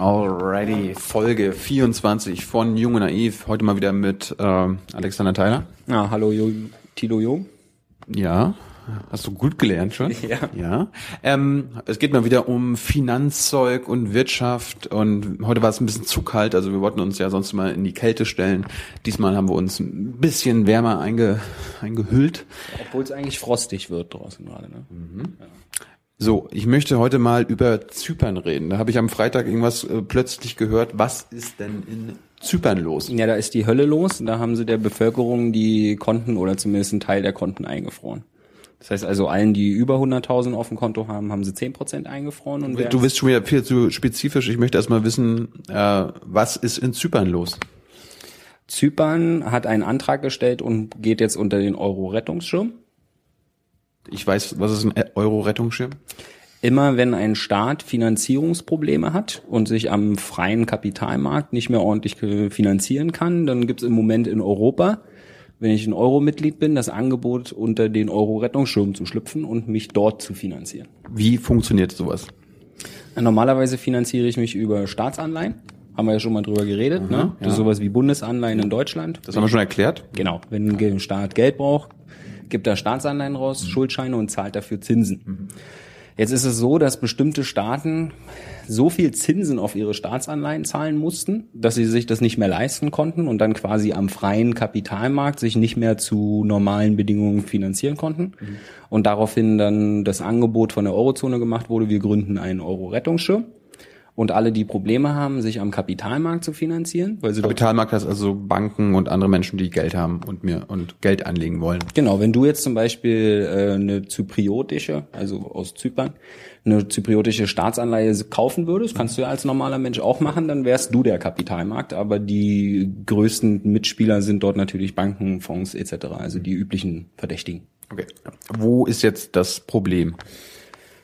Alrighty, Folge 24 von Jung und Naiv. Heute mal wieder mit äh, Alexander Tyler. Ja, hallo Tilo Jung. Ja, hast du gut gelernt schon. Ja. ja. Ähm, es geht mal wieder um Finanzzeug und Wirtschaft und heute war es ein bisschen zu kalt, also wir wollten uns ja sonst mal in die Kälte stellen. Diesmal haben wir uns ein bisschen wärmer einge, eingehüllt. Obwohl es eigentlich frostig wird draußen gerade. Ne? Ja. So, ich möchte heute mal über Zypern reden. Da habe ich am Freitag irgendwas äh, plötzlich gehört. Was ist denn in Zypern los? ja, da ist die Hölle los. Da haben sie der Bevölkerung die Konten oder zumindest einen Teil der Konten eingefroren. Das heißt also, allen, die über 100.000 auf dem Konto haben, haben sie 10% eingefroren. Und Du bist schon wieder viel zu spezifisch. Ich möchte erstmal wissen, äh, was ist in Zypern los? Zypern hat einen Antrag gestellt und geht jetzt unter den Euro-Rettungsschirm. Ich weiß, was ist ein Euro-Rettungsschirm? Immer wenn ein Staat Finanzierungsprobleme hat und sich am freien Kapitalmarkt nicht mehr ordentlich finanzieren kann, dann gibt es im Moment in Europa, wenn ich ein Euro-Mitglied bin, das Angebot, unter den Euro-Rettungsschirm zu schlüpfen und mich dort zu finanzieren. Wie funktioniert sowas? Normalerweise finanziere ich mich über Staatsanleihen. Haben wir ja schon mal drüber geredet. ne? Das ist sowas wie Bundesanleihen in Deutschland. Das haben wir schon erklärt. Genau, wenn ein Staat Geld braucht, gibt er Staatsanleihen raus, Schuldscheine und zahlt dafür Zinsen. Jetzt ist es so, dass bestimmte Staaten so viel Zinsen auf ihre Staatsanleihen zahlen mussten, dass sie sich das nicht mehr leisten konnten und dann quasi am freien Kapitalmarkt sich nicht mehr zu normalen Bedingungen finanzieren konnten. Und daraufhin dann das Angebot von der Eurozone gemacht wurde, wir gründen einen Euro-Rettungsschirm. Und alle, die Probleme haben, sich am Kapitalmarkt zu finanzieren, weil sie Kapitalmarkt heißt also Banken und andere Menschen, die Geld haben und mir und Geld anlegen wollen. Genau, wenn du jetzt zum Beispiel äh, eine zypriotische, also aus Zypern, eine zypriotische Staatsanleihe kaufen würdest, kannst du ja als normaler Mensch auch machen, dann wärst du der Kapitalmarkt, aber die größten Mitspieler sind dort natürlich Banken, Fonds etc., also die üblichen Verdächtigen. Okay. Wo ist jetzt das Problem?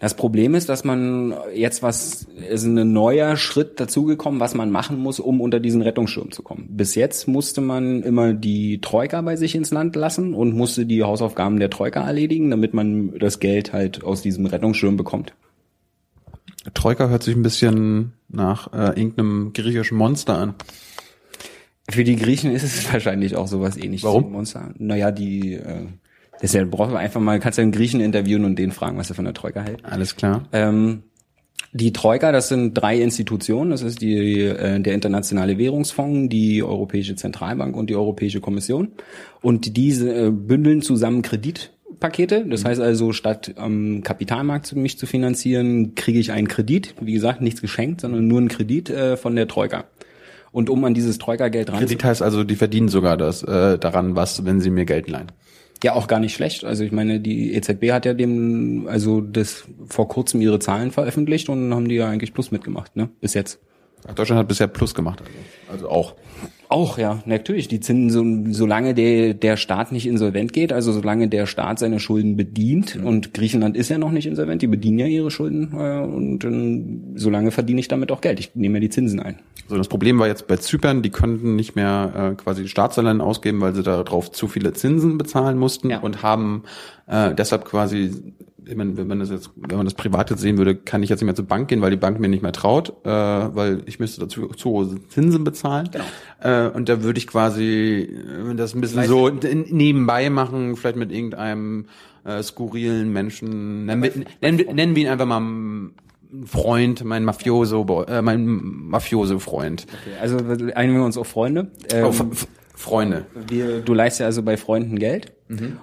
Das Problem ist, dass man jetzt was, ist ein neuer Schritt dazugekommen, was man machen muss, um unter diesen Rettungsschirm zu kommen. Bis jetzt musste man immer die Troika bei sich ins Land lassen und musste die Hausaufgaben der Troika erledigen, damit man das Geld halt aus diesem Rettungsschirm bekommt. Troika hört sich ein bisschen nach äh, irgendeinem griechischen Monster an. Für die Griechen ist es wahrscheinlich auch sowas ähnliches. Warum? Monster. Naja, die, äh, ja, brauchen wir einfach mal, kannst ja einen Griechen interviewen und den fragen, was er von der Troika hält. Alles klar. Ähm, die Troika, das sind drei Institutionen. Das ist die, äh, der Internationale Währungsfonds, die Europäische Zentralbank und die Europäische Kommission. Und diese äh, bündeln zusammen Kreditpakete. Das heißt also, statt am Kapitalmarkt zu- mich zu finanzieren, kriege ich einen Kredit. Wie gesagt, nichts geschenkt, sondern nur einen Kredit äh, von der Troika. Und um an dieses Troika-Geld ran Kredit heißt also, die verdienen sogar das äh, daran, was, wenn sie mir Geld leihen. Ja, auch gar nicht schlecht. Also ich meine, die EZB hat ja dem, also das vor kurzem ihre Zahlen veröffentlicht und haben die ja eigentlich plus mitgemacht, ne? Bis jetzt. Ach, Deutschland hat bisher Plus gemacht. Also, also auch. Auch, ja, natürlich. Die Zinsen, so, solange der, der Staat nicht insolvent geht, also solange der Staat seine Schulden bedient, und Griechenland ist ja noch nicht insolvent, die bedienen ja ihre Schulden, äh, und ähm, solange verdiene ich damit auch Geld. Ich nehme ja die Zinsen ein. So, das Problem war jetzt bei Zypern, die konnten nicht mehr äh, quasi Staatsanleihen ausgeben, weil sie darauf zu viele Zinsen bezahlen mussten Ja. und haben äh, deshalb quasi, meine, wenn man das jetzt, wenn man das privat jetzt sehen würde, kann ich jetzt nicht mehr zur Bank gehen, weil die Bank mir nicht mehr traut, äh, weil ich müsste dazu zu hohe Zinsen bezahlen. Genau. Äh, und da würde ich quasi äh, das ein bisschen so nebenbei machen, vielleicht mit irgendeinem äh, skurrilen Menschen, nennen wir, nennen, nennen wir ihn einfach mal Freund, mein Mafioso, äh, mein Mafioso-Freund. Also einigen wir uns auf Freunde. Ähm, Oh, F- F- Freunde. wir, du leistest ja also bei Freunden Geld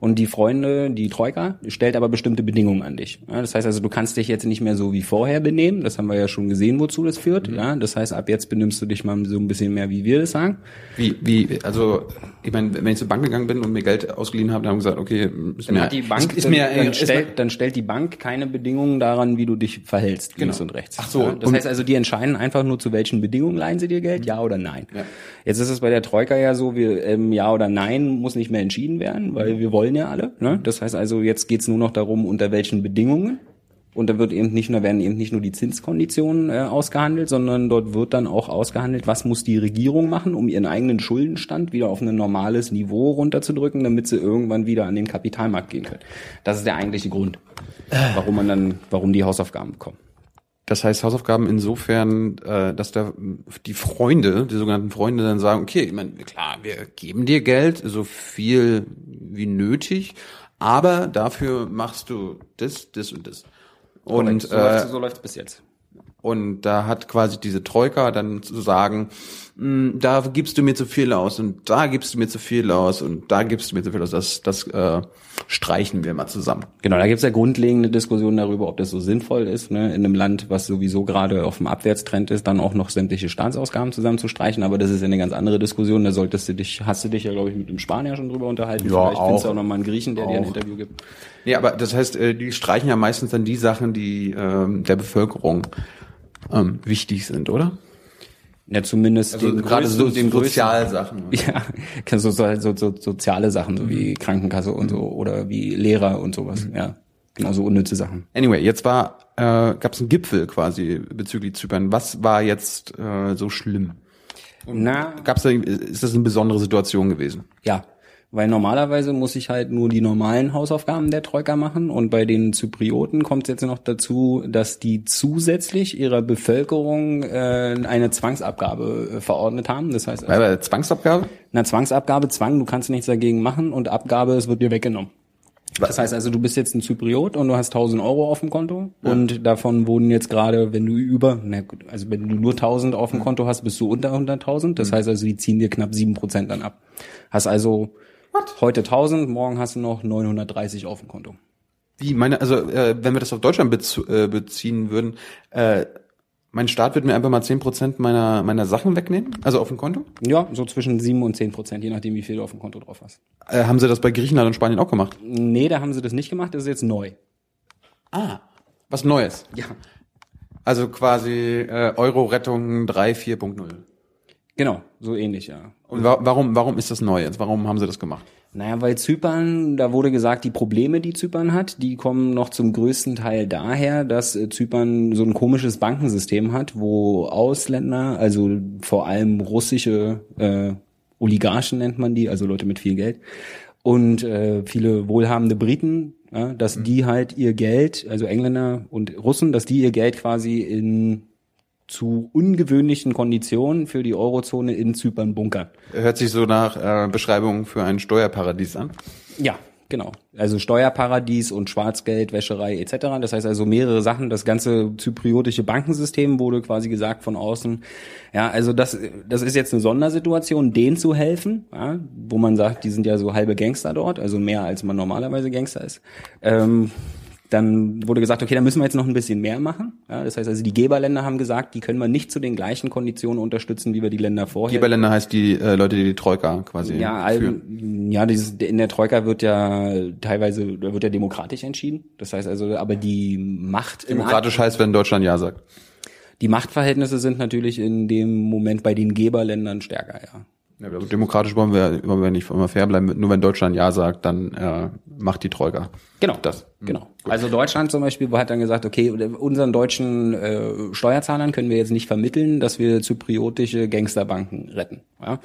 und die Freunde, die Troika, stellt aber bestimmte Bedingungen an dich. Ja, das heißt also, du kannst dich jetzt nicht mehr so wie vorher benehmen. Das haben wir ja schon gesehen, wozu das führt. Ja, das heißt, ab jetzt benimmst du dich mal so ein bisschen mehr, wie wir das sagen. Wie, wie, also, ich meine, wenn ich zur Bank gegangen bin und mir Geld ausgeliehen habe, dann haben gesagt, okay, ist Dann mir, die Bank, ist, dann, mir, dann, stellt, dann stellt die Bank keine Bedingungen daran, wie du dich verhältst, links Genau. und rechts. Ach so, Ja, das heißt also, die entscheiden einfach nur, zu welchen Bedingungen leihen sie dir Geld, ja oder nein. Ja. Jetzt ist es bei der Troika ja so, wir, ähm, ja oder nein muss nicht mehr entschieden werden, weil wir wollen ja alle. Ne? Das heißt also, jetzt geht's nur noch darum, unter welchen Bedingungen. Und da wird eben nicht nur, werden eben nicht nur die Zinskonditionen äh, ausgehandelt, sondern dort wird dann auch ausgehandelt, was muss die Regierung machen, um ihren eigenen Schuldenstand wieder auf ein normales Niveau runterzudrücken, damit sie irgendwann wieder an den Kapitalmarkt gehen können. Das ist der eigentliche Grund, warum man dann, warum die Hausaufgaben bekommen. Das heißt Hausaufgaben insofern, äh, dass da die Freunde, die sogenannten Freunde dann sagen, okay, ich meine, klar, wir geben dir Geld, so viel wie nötig, aber dafür machst du das, das und das. Und so äh, läuft's- so läuft's bis jetzt. Und da hat quasi diese Troika dann zu sagen, "Hm, da gibst du mir zu viel aus und da gibst du mir zu viel aus und da gibst du mir zu viel aus. Das, das äh, streichen wir mal zusammen. Genau, da gibt's ja grundlegende Diskussionen darüber, ob das so sinnvoll ist, ne, in einem Land, was sowieso gerade auf dem Abwärtstrend ist, dann auch noch sämtliche Staatsausgaben zusammenzustreichen. Aber das ist ja eine ganz andere Diskussion. Da solltest du dich, hast du dich ja, glaube ich, mit dem Spanier schon drüber unterhalten. Ja, Vielleicht findest du auch. auch noch mal einen Griechen, der dir ein Auch. Interview gibt. Nee, aber das heißt, äh, die streichen ja meistens dann die Sachen, die ähm, der Bevölkerung ähm, wichtig sind, oder? Ja, zumindest Also den gerade so den Sozialsachen. Ja, so, so, so, so soziale Sachen, so wie Krankenkasse und so, oder wie Lehrer und sowas, ja. Genau, so unnütze Sachen. Anyway, jetzt war äh, gab es einen Gipfel quasi bezüglich Zypern. Was war jetzt äh, so schlimm? Na, Gab's da, ist das eine besondere Situation gewesen? Ja, weil normalerweise muss ich halt nur die normalen Hausaufgaben der Troika machen und bei den Zyprioten kommt es jetzt noch dazu, dass die zusätzlich ihrer Bevölkerung äh, eine Zwangsabgabe äh, verordnet haben. Das heißt, also, Zwangsabgabe? eine Zwangsabgabe, Zwang, du kannst nichts dagegen machen und Abgabe, es wird dir weggenommen. Das heißt also, du bist jetzt ein Zypriot und du hast 1000 Euro auf dem Konto und davon wurden jetzt gerade, wenn du über, na gut, also wenn du nur 1000 auf dem Konto hast, bist du unter 100.000. Das heißt also, die ziehen dir knapp 7% dann ab. Hast also heute 1000, morgen hast du noch 930 auf dem Konto. Wie meine, also äh, wenn wir das auf Deutschland bezu äh, beziehen würden, äh, mein Staat wird mir einfach mal 10% meiner meiner Sachen wegnehmen, also auf dem Konto. Ja, so zwischen 7 und 10 Prozent, je nachdem, wie viel du auf dem Konto drauf hast. Äh, haben sie das bei Griechenland und Spanien auch gemacht? Nee, da haben sie das nicht gemacht, das ist jetzt neu. Ah, was Neues. Ja. Also quasi äh, Euro-Rettung 3, 4.0. Genau, so ähnlich, ja. Und wa warum warum ist das neu jetzt? Warum haben sie das gemacht? Naja, weil Zypern, da wurde gesagt, die Probleme, die Zypern hat, die kommen noch zum größten Teil daher, dass äh, Zypern so ein komisches Bankensystem hat, wo Ausländer, also vor allem russische äh, Oligarchen nennt man die, also Leute mit viel Geld, und äh, viele wohlhabende Briten, ja, dass die halt ihr Geld, also Engländer und Russen, dass die ihr Geld quasi in zu ungewöhnlichen Konditionen für die Eurozone in Zypern bunkern. Hört sich so nach äh, Beschreibung für ein Steuerparadies an. Ja, genau. Also Steuerparadies und Schwarzgeld, Wäscherei etc. Das heißt also mehrere Sachen. Das ganze zypriotische Bankensystem wurde quasi gesagt von außen. Ja, also das, das ist jetzt eine Sondersituation, denen zu helfen, ja, wo man sagt, die sind ja so halbe Gangster dort, also mehr als man normalerweise Gangster ist. Ähm, dann wurde gesagt, okay, da müssen wir jetzt noch ein bisschen mehr machen. Ja, das heißt also, die Geberländer haben gesagt, die können wir nicht zu den gleichen Konditionen unterstützen, wie wir die Länder vorher. Geberländer heißt die äh, Leute, die die Troika quasi Ja, führen. all, ja, dieses, in der Troika wird ja teilweise da wird ja demokratisch entschieden. Das heißt also, aber die Macht Demokratisch heißt, wenn Deutschland ja sagt. die Machtverhältnisse sind natürlich in dem Moment bei den Geberländern stärker, ja. Ja, aber demokratisch wollen wir, wollen wir nicht immer fair bleiben. Nur wenn Deutschland ja sagt, dann äh, macht die Troika. Genau, Das. Genau. Also Deutschland zum Beispiel hat dann gesagt, okay, unseren deutschen äh, Steuerzahlern können wir jetzt nicht vermitteln, dass wir zypriotische Gangsterbanken retten. Ja?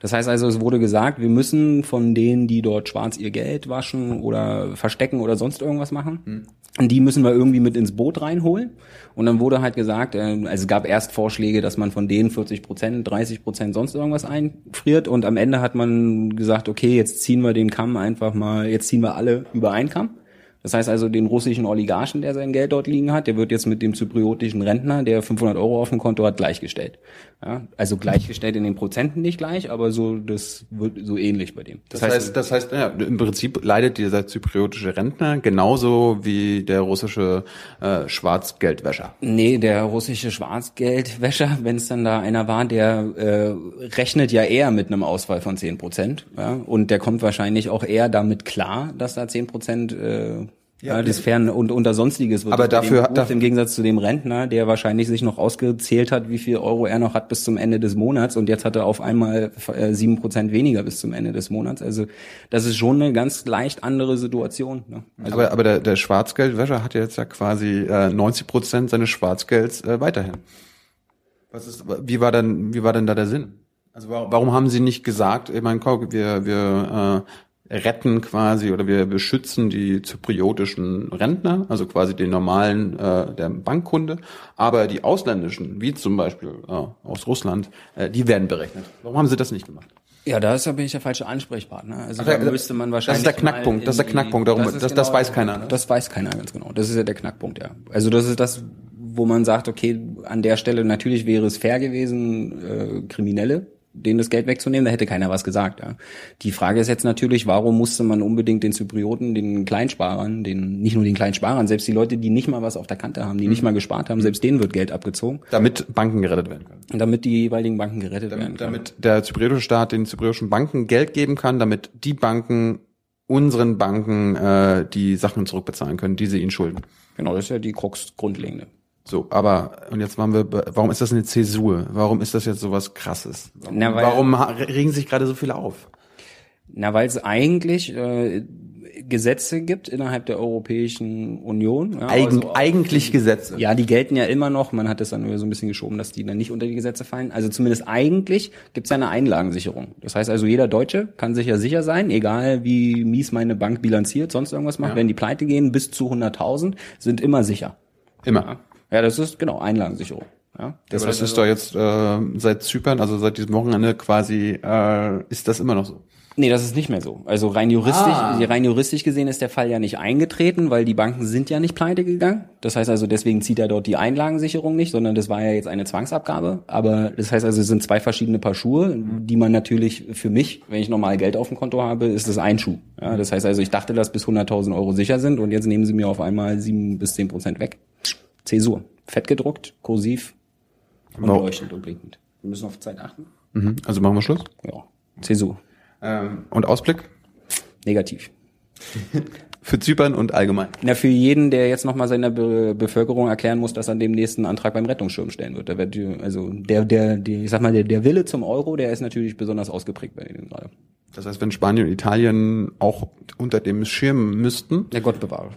Das heißt also, es wurde gesagt, wir müssen von denen, die dort schwarz ihr Geld waschen oder verstecken oder sonst irgendwas machen, die müssen wir irgendwie mit ins Boot reinholen. Und dann wurde halt gesagt, äh, also es gab erst Vorschläge, dass man von denen 40 Prozent, 30 Prozent sonst irgendwas einfriert. Und am Ende hat man gesagt, okay, jetzt ziehen wir den Kamm einfach mal, jetzt ziehen wir alle über einen Kamm. Das heißt also, den russischen Oligarchen, der sein Geld dort liegen hat, der wird jetzt mit dem zypriotischen Rentner, der 500 Euro auf dem Konto hat, gleichgestellt. Ja, also gleichgestellt in den Prozenten nicht gleich, aber so das wird so ähnlich bei dem. Das, heißt, das heißt, ja, im Prinzip leidet dieser zypriotische Rentner genauso wie der russische äh, Schwarzgeldwäscher. Nee, der russische Schwarzgeldwäscher, wenn es dann da einer war, der äh, rechnet ja eher mit einem Ausfall von 10 Prozent. Ja? Und der kommt wahrscheinlich auch eher damit klar, dass da 10 Prozent äh, ja, das Fern und unter sonstiges wird. Aber dafür- gebucht, dafür- im Gegensatz zu dem Rentner, der wahrscheinlich sich noch ausgezählt hat, wie viel Euro er noch hat bis zum Ende des Monats und jetzt hat er auf einmal äh, sieben Prozent weniger bis zum Ende des Monats. Also das ist schon eine ganz leicht andere Situation. Ne? Also, aber aber der, der Schwarzgeldwäscher hat ja jetzt ja quasi äh, 90 Prozent seines Schwarzgelds äh, weiterhin. Was ist, wie war denn, wie war denn da der Sinn? Also warum, warum haben Sie nicht gesagt, ich meine, guck, wir, wir, äh, retten quasi oder wir beschützen die zypriotischen Rentner, also quasi den normalen äh, der Bankkunde, aber die ausländischen, wie zum Beispiel äh, aus Russland, äh, die werden berechnet. Warum haben sie das nicht gemacht? Ja, da ist, bin ich der falsche Ansprechpartner. Also Ach, da ja, müsste man das ist wahrscheinlich. der Knackpunkt, das ist der Knackpunkt, darum- ist das- das weiß keiner, ne? Das weiß keiner ganz genau. Das ist ja der Knackpunkt, ja. Also das ist das, wo man sagt, okay, an der Stelle natürlich wäre es fair gewesen, äh, Kriminelle denen das Geld wegzunehmen, da hätte keiner was gesagt. Ja. Die Frage ist jetzt natürlich, warum musste man unbedingt den Zyprioten, den Kleinsparern, den nicht nur den Kleinsparern, selbst die Leute, die nicht mal was auf der Kante haben, die Mhm. nicht mal gespart haben, selbst denen wird Geld abgezogen, Damit Banken gerettet werden können. damit die jeweiligen Banken gerettet werden können. Damit der zypriotische Staat den zypriotischen Banken Geld geben kann, damit die Banken unseren Banken äh, die Sachen zurückbezahlen können, die sie ihnen schulden. Genau, das ist ja die Krux grundlegende. So, aber und jetzt waren wir, warum ist das eine Zäsur? Warum ist das jetzt sowas Krasses? Warum, Na, weil- warum regen sich gerade so viele auf? Na, weil es eigentlich äh, Gesetze gibt innerhalb der Europäischen Union. Ja, Eigen, also- eigentlich Gesetze. ja, die gelten ja immer noch. Man hat es dann nur so ein bisschen geschoben, dass die dann nicht unter die Gesetze fallen. Also zumindest eigentlich gibt es ja eine Einlagensicherung. Das heißt also, jeder Deutsche kann sich ja sicher sein, egal wie mies meine Bank bilanziert, sonst irgendwas macht. Ja. Wenn die pleite gehen, bis zu 100.000 sind immer sicher. Immer. Ja, das ist genau Einlagensicherung. Ja, Das, heißt das ist doch jetzt äh, seit Zypern, also seit diesem Wochenende quasi, äh, ist das immer noch so. Nee, das ist nicht mehr so. Also rein juristisch, Ah. rein juristisch gesehen ist der Fall ja nicht eingetreten, weil die Banken sind ja nicht pleite gegangen. Das heißt also, deswegen zieht er dort die Einlagensicherung nicht, sondern das war ja jetzt eine Zwangsabgabe. Aber das heißt also, es sind zwei verschiedene Paar Schuhe, die man natürlich für mich, wenn ich normal Geld auf dem Konto habe, ist das ein Schuh. Ja, das heißt also, ich dachte, dass bis 100.000 Euro sicher sind und jetzt nehmen sie mir auf einmal sieben bis zehn Prozent weg. Zäsur. Fett gedruckt, kursiv und Wow. leuchtend und blinkend. Wir müssen auf Zeit achten. Mhm. Also machen wir Schluss. Ja. Zäsur. Ähm, und Ausblick Negativ. für Zypern und allgemein. Na, für jeden, der jetzt nochmal seiner Be Bevölkerung erklären muss, dass er demnächst einen Antrag beim Rettungsschirm stellen wird. Da wird also der, der, die, ich sag mal, der, der Wille zum Euro, der ist natürlich besonders ausgeprägt bei denen gerade. Das heißt, wenn Spanien und Italien auch unter dem Schirm müssten, Der Gott bewahre.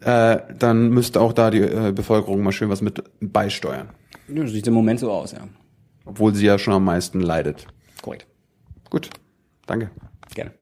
Äh, dann müsste auch da die äh, Bevölkerung mal schön was mit beisteuern. Ja, sieht im Moment so aus, ja. Obwohl sie ja schon am meisten leidet. Korrekt. Gut. Danke. Gerne.